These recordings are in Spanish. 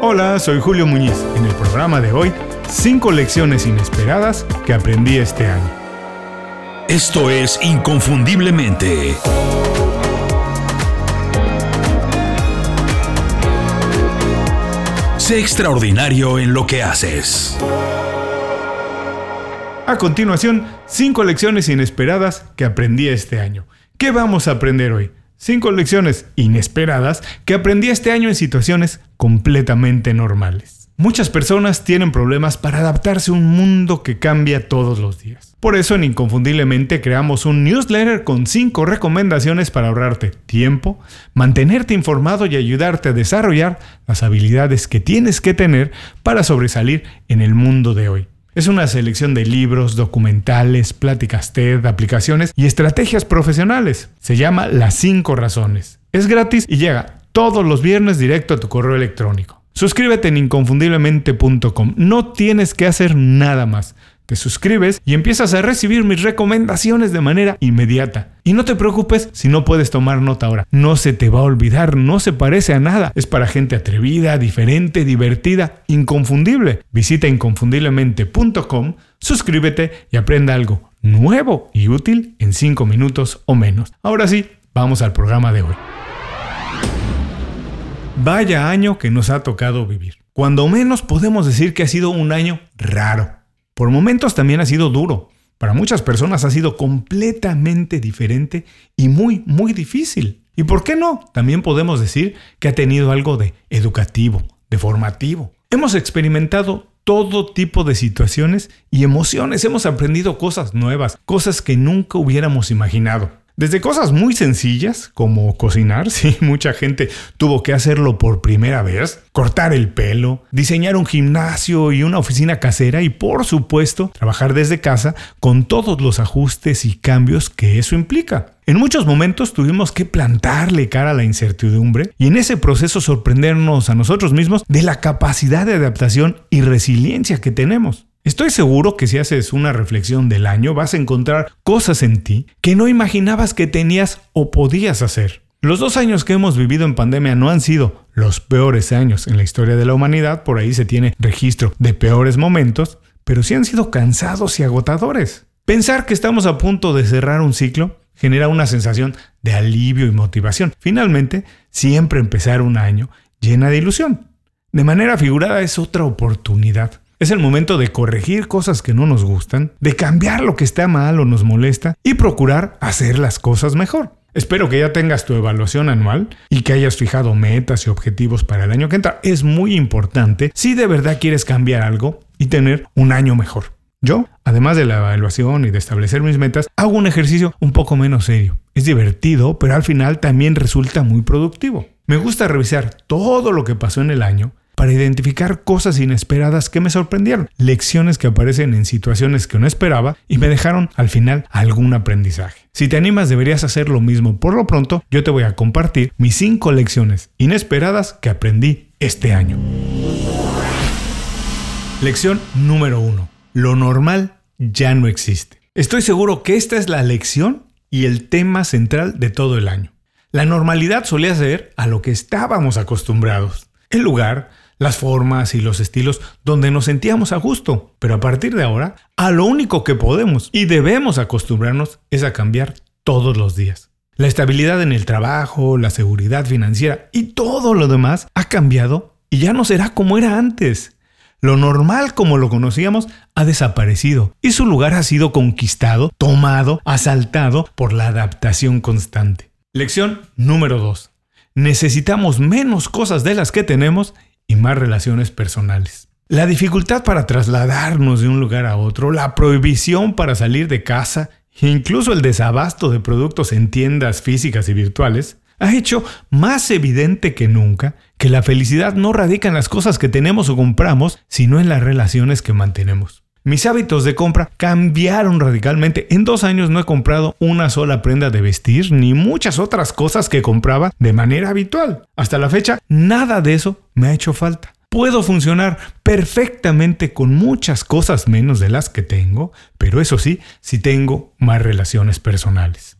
Hola, soy Julio Muñiz. En el programa de hoy, 5 lecciones inesperadas que aprendí este año. Esto es Inconfundiblemente. Sé extraordinario en lo que haces. A continuación, 5 lecciones inesperadas que aprendí este año. ¿Qué vamos a aprender hoy? Cinco lecciones inesperadas que aprendí este año en situaciones completamente normales. Muchas personas tienen problemas para adaptarse a un mundo que cambia todos los días. Por eso en Inconfundiblemente creamos un newsletter con 5 recomendaciones para ahorrarte tiempo, mantenerte informado y ayudarte a desarrollar las habilidades que tienes que tener para sobresalir en el mundo de hoy. Es una selección de libros, documentales, pláticas TED, aplicaciones y estrategias profesionales. Se llama Las 5 Razones. Es gratis y llega todos los viernes directo a tu correo electrónico. Suscríbete en inconfundiblemente.com. No tienes que hacer nada más te suscribes y empiezas a recibir mis recomendaciones de manera inmediata. Y no te preocupes si no puedes tomar nota ahora. No se te va a olvidar, no se parece a nada. Es para gente atrevida, diferente, divertida, inconfundible. Visita inconfundiblemente.com, suscríbete y aprenda algo nuevo y útil en 5 minutos o menos. Ahora sí, vamos al programa de hoy. Vaya año que nos ha tocado vivir. Cuando menos podemos decir que ha sido un año raro por momentos también ha sido duro. Para muchas personas ha sido completamente diferente y muy, muy difícil. ¿Y por qué no? También podemos decir que ha tenido algo de educativo, de formativo. Hemos experimentado todo tipo de situaciones y emociones. Hemos aprendido cosas nuevas, cosas que nunca hubiéramos imaginado. Desde cosas muy sencillas, como cocinar, sí, mucha gente tuvo que hacerlo por primera vez, cortar el pelo, diseñar un gimnasio y una oficina casera y por supuesto trabajar desde casa con todos los ajustes y cambios que eso implica. En muchos momentos tuvimos que plantarle cara a la incertidumbre y en ese proceso sorprendernos a nosotros mismos de la capacidad de adaptación y resiliencia que tenemos. Estoy seguro que si haces una reflexión del año vas a encontrar cosas en ti que no imaginabas que tenías o podías hacer. Los dos años que hemos vivido en pandemia no han sido los peores años en la historia de la humanidad, por ahí se tiene registro de peores momentos, pero sí han sido cansados y agotadores. Pensar que estamos a punto de cerrar un ciclo genera una sensación de alivio y motivación. Finalmente, siempre empezar un año llena de ilusión. De manera figurada es otra oportunidad. Es el momento de corregir cosas que no nos gustan, de cambiar lo que está mal o nos molesta y procurar hacer las cosas mejor. Espero que ya tengas tu evaluación anual y que hayas fijado metas y objetivos para el año que entra. Es muy importante si de verdad quieres cambiar algo y tener un año mejor. Yo, además de la evaluación y de establecer mis metas, hago un ejercicio un poco menos serio. Es divertido, pero al final también resulta muy productivo. Me gusta revisar todo lo que pasó en el año para identificar cosas inesperadas que me sorprendieron, lecciones que aparecen en situaciones que no esperaba y me dejaron al final algún aprendizaje. Si te animas deberías hacer lo mismo. Por lo pronto, yo te voy a compartir mis 5 lecciones inesperadas que aprendí este año. Lección número 1. Lo normal ya no existe. Estoy seguro que esta es la lección y el tema central de todo el año. La normalidad solía ser a lo que estábamos acostumbrados. El lugar, las formas y los estilos donde nos sentíamos a gusto. Pero a partir de ahora, a lo único que podemos y debemos acostumbrarnos es a cambiar todos los días. La estabilidad en el trabajo, la seguridad financiera y todo lo demás ha cambiado y ya no será como era antes. Lo normal como lo conocíamos ha desaparecido y su lugar ha sido conquistado, tomado, asaltado por la adaptación constante. Lección número 2. Necesitamos menos cosas de las que tenemos y más relaciones personales. La dificultad para trasladarnos de un lugar a otro, la prohibición para salir de casa e incluso el desabasto de productos en tiendas físicas y virtuales ha hecho más evidente que nunca que la felicidad no radica en las cosas que tenemos o compramos, sino en las relaciones que mantenemos. Mis hábitos de compra cambiaron radicalmente. En dos años no he comprado una sola prenda de vestir ni muchas otras cosas que compraba de manera habitual. Hasta la fecha, nada de eso me ha hecho falta. Puedo funcionar perfectamente con muchas cosas menos de las que tengo, pero eso sí, si tengo más relaciones personales.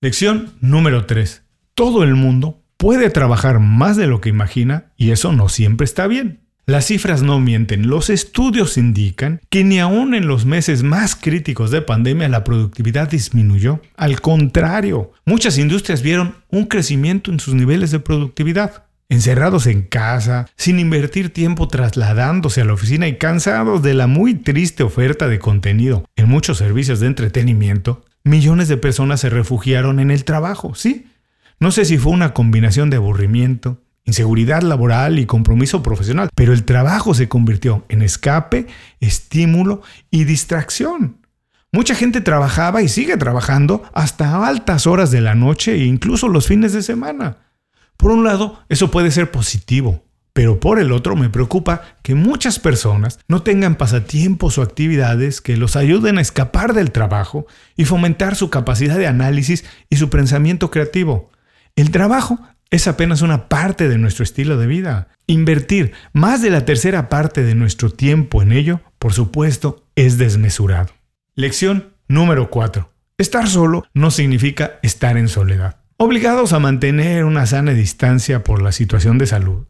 Lección número 3. Todo el mundo puede trabajar más de lo que imagina y eso no siempre está bien. Las cifras no mienten. Los estudios indican que ni aún en los meses más críticos de pandemia la productividad disminuyó. Al contrario, muchas industrias vieron un crecimiento en sus niveles de productividad. Encerrados en casa, sin invertir tiempo trasladándose a la oficina y cansados de la muy triste oferta de contenido en muchos servicios de entretenimiento, millones de personas se refugiaron en el trabajo, ¿sí? No sé si fue una combinación de aburrimiento, inseguridad laboral y compromiso profesional, pero el trabajo se convirtió en escape, estímulo y distracción. Mucha gente trabajaba y sigue trabajando hasta altas horas de la noche e incluso los fines de semana. Por un lado, eso puede ser positivo, pero por el otro me preocupa que muchas personas no tengan pasatiempos o actividades que los ayuden a escapar del trabajo y fomentar su capacidad de análisis y su pensamiento creativo. El trabajo es apenas una parte de nuestro estilo de vida. Invertir más de la tercera parte de nuestro tiempo en ello, por supuesto, es desmesurado. Lección número 4. Estar solo no significa estar en soledad. Obligados a mantener una sana distancia por la situación de salud,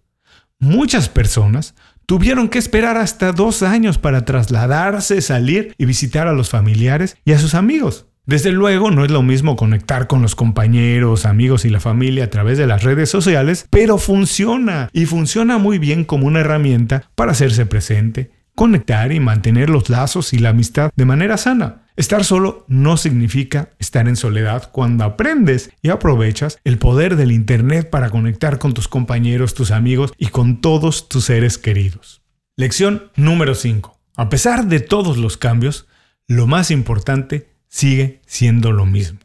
muchas personas tuvieron que esperar hasta dos años para trasladarse, salir y visitar a los familiares y a sus amigos. Desde luego no es lo mismo conectar con los compañeros, amigos y la familia a través de las redes sociales, pero funciona y funciona muy bien como una herramienta para hacerse presente, conectar y mantener los lazos y la amistad de manera sana. Estar solo no significa estar en soledad cuando aprendes y aprovechas el poder del Internet para conectar con tus compañeros, tus amigos y con todos tus seres queridos. Lección número 5. A pesar de todos los cambios, lo más importante sigue siendo lo mismo.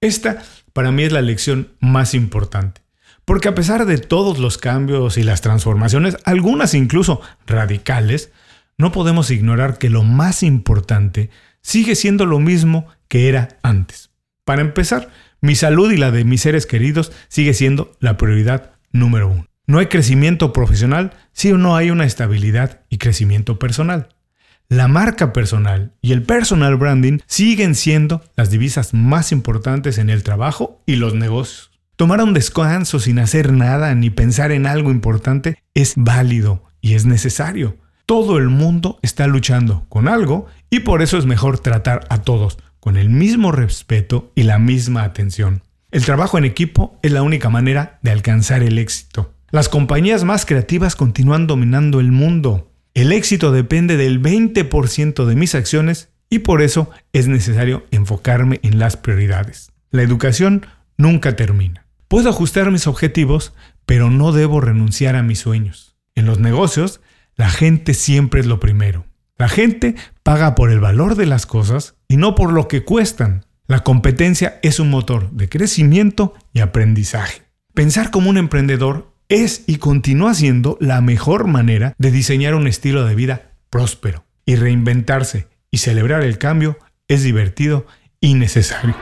Esta para mí es la lección más importante. Porque a pesar de todos los cambios y las transformaciones, algunas incluso radicales, no podemos ignorar que lo más importante sigue siendo lo mismo que era antes. Para empezar, mi salud y la de mis seres queridos sigue siendo la prioridad número uno. No hay crecimiento profesional si no hay una estabilidad y crecimiento personal. La marca personal y el personal branding siguen siendo las divisas más importantes en el trabajo y los negocios. Tomar un descanso sin hacer nada ni pensar en algo importante es válido y es necesario. Todo el mundo está luchando con algo y por eso es mejor tratar a todos con el mismo respeto y la misma atención. El trabajo en equipo es la única manera de alcanzar el éxito. Las compañías más creativas continúan dominando el mundo. El éxito depende del 20% de mis acciones y por eso es necesario enfocarme en las prioridades. La educación nunca termina. Puedo ajustar mis objetivos, pero no debo renunciar a mis sueños. En los negocios, la gente siempre es lo primero. La gente paga por el valor de las cosas y no por lo que cuestan. La competencia es un motor de crecimiento y aprendizaje. Pensar como un emprendedor es y continúa siendo la mejor manera de diseñar un estilo de vida próspero. Y reinventarse y celebrar el cambio es divertido y necesario.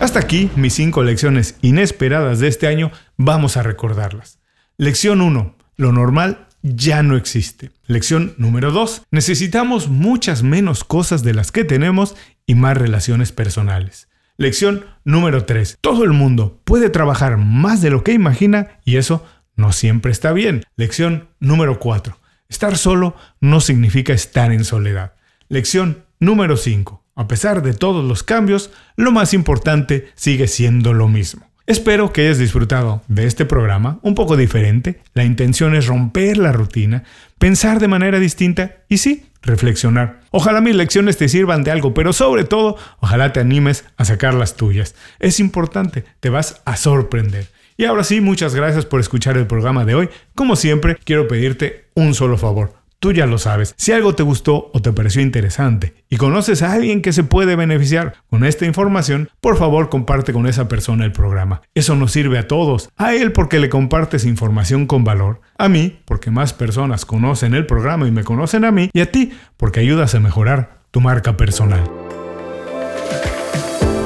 Hasta aquí mis cinco lecciones inesperadas de este año, vamos a recordarlas. Lección 1. Lo normal ya no existe. Lección número 2. Necesitamos muchas menos cosas de las que tenemos y más relaciones personales. Lección número 3. Todo el mundo puede trabajar más de lo que imagina y eso no siempre está bien. Lección número 4. Estar solo no significa estar en soledad. Lección número 5. A pesar de todos los cambios, lo más importante sigue siendo lo mismo. Espero que hayas disfrutado de este programa un poco diferente. La intención es romper la rutina, pensar de manera distinta y sí, reflexionar. Ojalá mis lecciones te sirvan de algo, pero sobre todo, ojalá te animes a sacar las tuyas. Es importante, te vas a sorprender. Y ahora sí, muchas gracias por escuchar el programa de hoy. Como siempre, quiero pedirte un solo favor. Tú ya lo sabes. Si algo te gustó o te pareció interesante y conoces a alguien que se puede beneficiar con esta información, por favor comparte con esa persona el programa. Eso nos sirve a todos. A él porque le compartes información con valor. A mí porque más personas conocen el programa y me conocen a mí. Y a ti porque ayudas a mejorar tu marca personal.